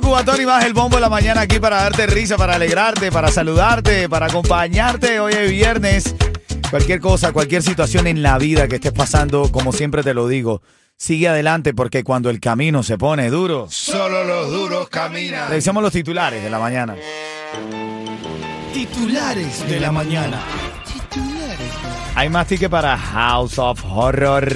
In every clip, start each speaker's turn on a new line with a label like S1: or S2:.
S1: 95 Cubatón y más el bombo de la mañana aquí para darte risa, para alegrarte, para saludarte, para acompañarte. Hoy es viernes. Cualquier cosa, cualquier situación en la vida que estés pasando, como siempre te lo digo, sigue adelante porque cuando el camino se pone duro,
S2: Solo los duros caminan.
S1: revisemos los titulares de la mañana.
S2: Titulares de la mañana.
S1: Hay más tickets para House of Horror.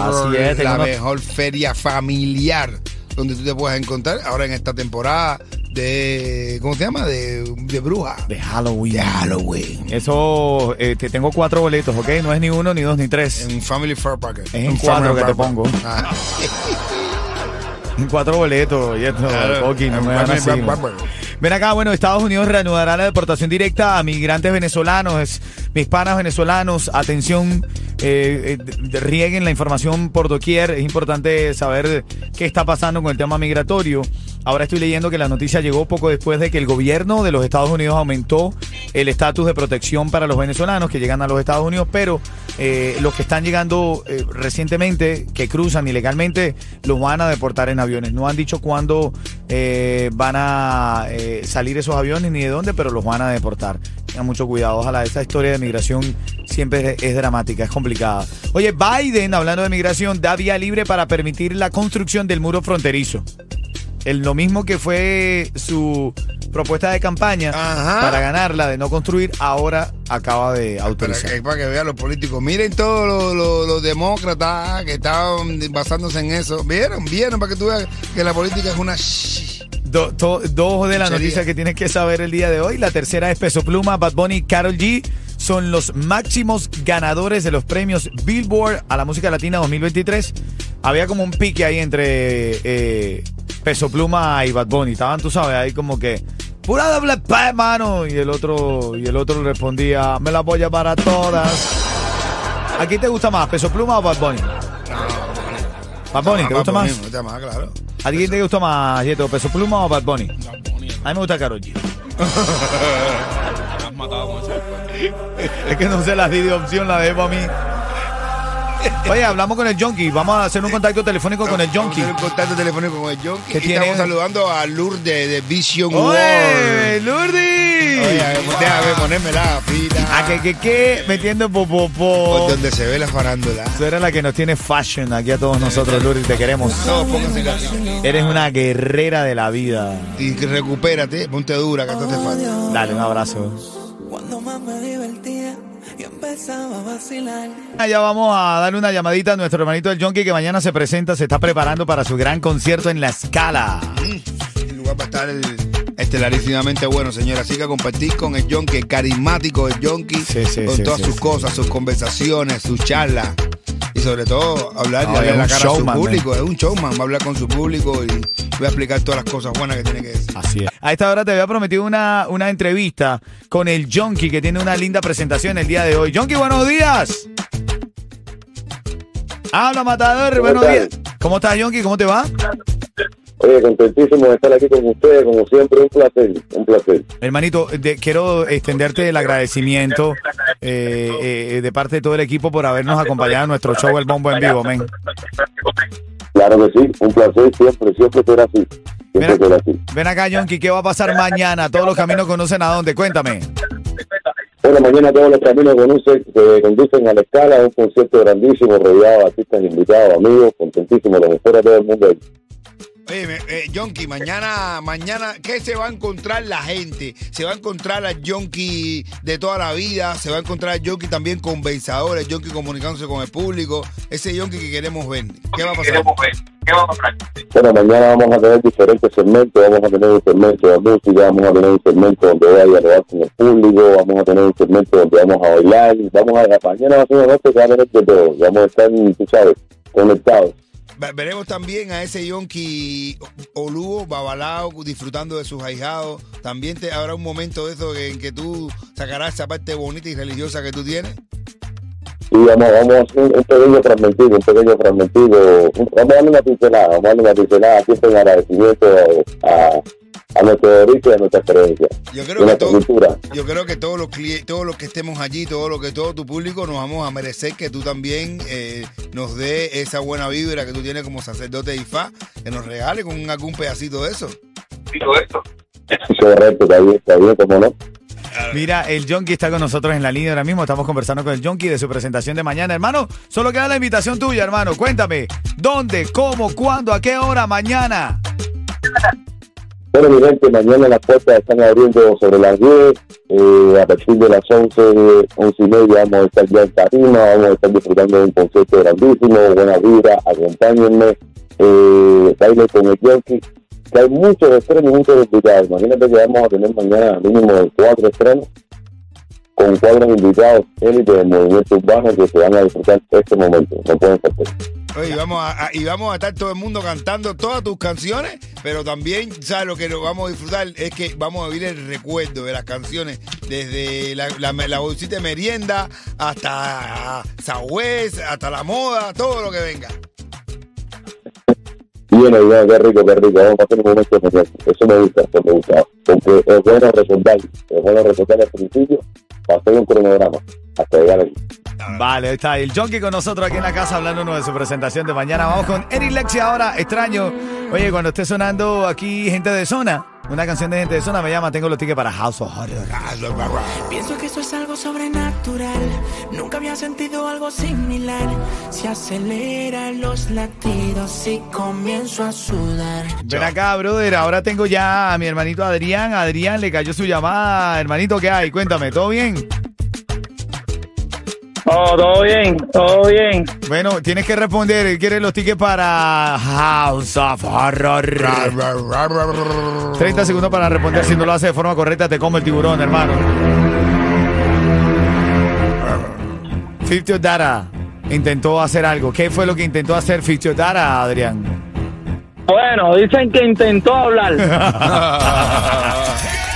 S1: Así es,
S2: La mejor feria familiar donde tú te puedes encontrar ahora en esta temporada de. ¿Cómo se llama? De, de bruja.
S1: de Halloween.
S2: De Halloween.
S1: Eso, eh, te tengo cuatro boletos, ¿ok? No es ni uno, ni dos, ni tres.
S2: En Family Fair Park.
S1: Es en cuatro que te pongo.
S2: Ah,
S1: En cuatro boletos, y esto,
S2: claro.
S1: No me así. Ven acá, bueno, Estados Unidos reanudará la deportación directa a migrantes venezolanos, mis panas venezolanos, atención, eh, eh, rieguen la información por doquier, es importante saber qué está pasando con el tema migratorio. Ahora estoy leyendo que la noticia llegó poco después de que el gobierno de los Estados Unidos aumentó el estatus de protección para los venezolanos que llegan a los Estados Unidos, pero eh, los que están llegando eh, recientemente, que cruzan ilegalmente, los van a deportar en aviones. No han dicho cuándo eh, van a salir esos aviones ni de dónde, pero los van a deportar. Tengan mucho cuidado. Ojalá esa historia de migración siempre es, es dramática, es complicada. Oye, Biden, hablando de migración, da vía libre para permitir la construcción del muro fronterizo. El, lo mismo que fue su propuesta de campaña
S2: Ajá.
S1: para ganarla de no construir, ahora acaba de
S2: Para
S1: autorizar.
S2: que, para que vean los políticos. Miren todos los, los- los demócratas que estaban basándose en eso. ¿Vieron? ¿Vieron? Para que tú veas que la política es una...
S1: Do- dos de las noticias que tienes que saber el día de hoy. La tercera es Peso Pluma, Bad Bunny y Carol G. Son los máximos ganadores de los premios Billboard a la música latina 2023. Había como un pique ahí entre eh, Peso Pluma y Bad Bunny. Estaban, tú sabes, ahí como que pura doble P, mano. Y el otro, y el otro respondía, me la voy a llevar a todas. ¿A quién te gusta más, Peso Pluma o Bad Bunny? Bad Bunny, ¿te
S2: Ah,
S1: gusta
S2: Bad
S1: más?
S2: Bunny, me gusta más, claro.
S1: ¿A quién te gusta más, Yeto? ¿Peso Pluma o Bad Bunny? A mí me gusta Karol G. es que no sé la di de opción, la debo a mí. Oye, hablamos con el Junkie. Vamos a hacer un contacto telefónico con el
S2: Vamos a hacer un contacto telefónico con el Junkie.
S1: ¿Qué
S2: Y
S1: tiene?
S2: estamos saludando a Lourdes de Vision
S1: ¡Oye,
S2: World.
S1: Lourdes!
S2: Déjame ponerme la fila.
S1: ¿A que, que, que? Metiendo
S2: Por
S1: popopó.
S2: donde se ve la farándula.
S1: Tú eres la que nos tiene fashion aquí a todos nosotros, Lourdes. Te queremos.
S2: Pónganse canción.
S1: Eres una guerrera de la vida.
S2: Y recupérate, ponte dura, que esto te falta.
S1: Dale, un abrazo.
S3: Cuando más me divertía y empezaba a vacilar.
S1: Ya vamos a darle una llamadita a nuestro hermanito el Junkie que mañana se presenta, se está preparando para su gran concierto en La Escala.
S2: El lugar va a estar el- estelarísimamente bueno, señora. Así que compartir con el Yonki, el carismático del Yonki,
S1: Sí, sí,
S2: con
S1: sí,
S2: todas
S1: sí,
S2: sus
S1: sí.
S2: cosas, sus conversaciones, sus charlas. Y sobre todo, hablar
S1: No,
S2: la cara
S1: showman,
S2: a su
S1: man.
S2: público. Es un showman, va a hablar con su público y voy a explicar todas las cosas buenas que tiene que decir.
S1: Así es. A esta hora te había prometido una, una entrevista con el Junkie que tiene una linda presentación el día de hoy. Junkie, buenos días. Habla, Matador, buenos
S4: estás?
S1: días. ¿Cómo estás, Junkie? ¿Cómo te va?
S4: Oye, contentísimo de estar aquí con ustedes, como siempre, un placer, un placer.
S1: Hermanito, de- quiero extenderte el agradecimiento eh, eh, de parte de todo el equipo por habernos acompañado en nuestro show El Bombo en Vivo, men.
S4: Claro que sí, un placer siempre, siempre será así, será así.
S1: Ven acá, Yonki, ¿qué va a pasar mañana? Todos los caminos conducen a dónde? Cuéntame.
S4: Bueno, mañana todos los caminos conducen, que conducen a la escala, un concierto grandísimo, rodeado de artistas invitados, amigos, contentísimo, lo mejor a todo el mundo.
S2: Oye, eh, Yonki, mañana, mañana, ¿qué se va a encontrar la gente? Se va a encontrar al Yonki de toda la vida, se va a encontrar al Yonki también conversador, el Yonki comunicándose con el público, ese Yonki que queremos ver. ¿Qué va a pasar?
S4: Bueno, mañana vamos a tener diferentes segmentos, vamos a tener un segmento de música, vamos a tener un segmento donde voy a dialogar con el público, vamos a tener un segmento donde vamos a bailar, vamos a, mañana va a ser una noche que va a tener de todo, vamos a estar, tú sabes, conectados.
S2: Ve- Veremos también a ese Yonki Olugo, Babalao, disfrutando de sus ahijados. También te, habrá un momento de eso en que tú sacarás esa parte bonita y religiosa que tú tienes.
S4: Y vamos, vamos a un pequeño fragmentico, un pequeño fragmentico, un- vamos a darle una pincelada, vamos a darle una pincelada siempre en agradecimiento a, a nuestro origen y a nuestra creencia,
S2: Yo creo
S4: a
S2: que todo,
S4: cultura.
S2: Yo creo que todos los todos los que estemos allí, todo lo que todo tu público nos vamos a merecer que tú también eh, nos dé esa buena vibra que tú tienes como sacerdote de Ifá, que nos regale con algún pedacito de eso.
S4: Correcto, está bien, está bien, como no.
S1: Mira, el Jonky está con nosotros en la línea ahora mismo. Estamos conversando con el Jonky de su presentación de mañana. Hermano, solo queda la invitación tuya, hermano. Cuéntame, ¿dónde, cómo, cuándo, a qué hora mañana?
S4: Bueno, mi gente, mañana las puertas están abriendo sobre las 10, eh, a partir de las 11, 11 y media vamos a estar ya en Tarima, vamos a estar disfrutando de un concierto grandísimo, buena vida, acompáñenme, eh, baile con el Yankee, que hay muchos estrenos, muchos invitados, imagínate que vamos a tener mañana mínimo de cuatro estrenos, con cuatro invitados élite del movimiento urbano que se van a disfrutar este momento, no pueden perder.
S2: Y vamos a, y vamos a estar todo el mundo cantando todas tus canciones, pero también, ¿sabes lo que vamos a disfrutar? Es que vamos a vivir el recuerdo de las canciones, desde la, bolsita de merienda hasta Sagüez, hasta la moda, todo lo que venga.
S4: Bien, bien, qué rico, qué rico. Vamos a hacer un momento especial. Eso me gusta, eso me gusta. Porque es bueno recordar, es bueno recordar al principio para hacer un cronograma hasta llegar aquí.
S1: Vale, ahí está el Jonky con nosotros aquí en la casa hablándonos de su presentación de mañana. Vamos con Eric Lexi ahora. Extraño. Oye, cuando esté sonando aquí gente de zona, una canción de gente de zona, me llama. Tengo los tickets para House of Horror.
S3: Pienso que esto es algo sobrenatural. Nunca había sentido algo similar. Se aceleran los latidos y comienzo a sudar.
S1: Ven acá, brother. Ahora tengo ya a mi hermanito Adrián. Adrián le cayó su llamada. Hermanito, ¿qué hay? Cuéntame, ¿todo bien?
S5: Oh, todo bien, todo bien.
S1: Bueno, tienes que responder. Él quiere los tickets para House of Horror. 30 segundos para responder. Si no lo hace de forma correcta, te come el tiburón, hermano. 50 Dara intentó hacer algo. ¿Qué fue lo que intentó hacer 50 Dara, Adrián?
S5: Bueno, dicen que intentó hablar.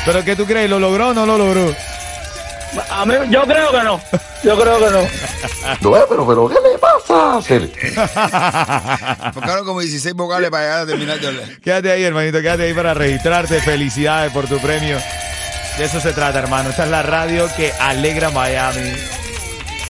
S1: ¿Pero qué tú crees? ¿Lo logró o no lo logró?
S5: A mí, yo creo que no. Yo creo que no.
S6: No, pero, pero, ¿qué le pasa a?
S2: Buscaron como 16 vocales para llegar a terminar de hablar.
S1: Quédate ahí, hermanito, quédate ahí para registrarte. Felicidades por tu premio. De eso se trata, hermano. Esta es la radio que alegra Miami.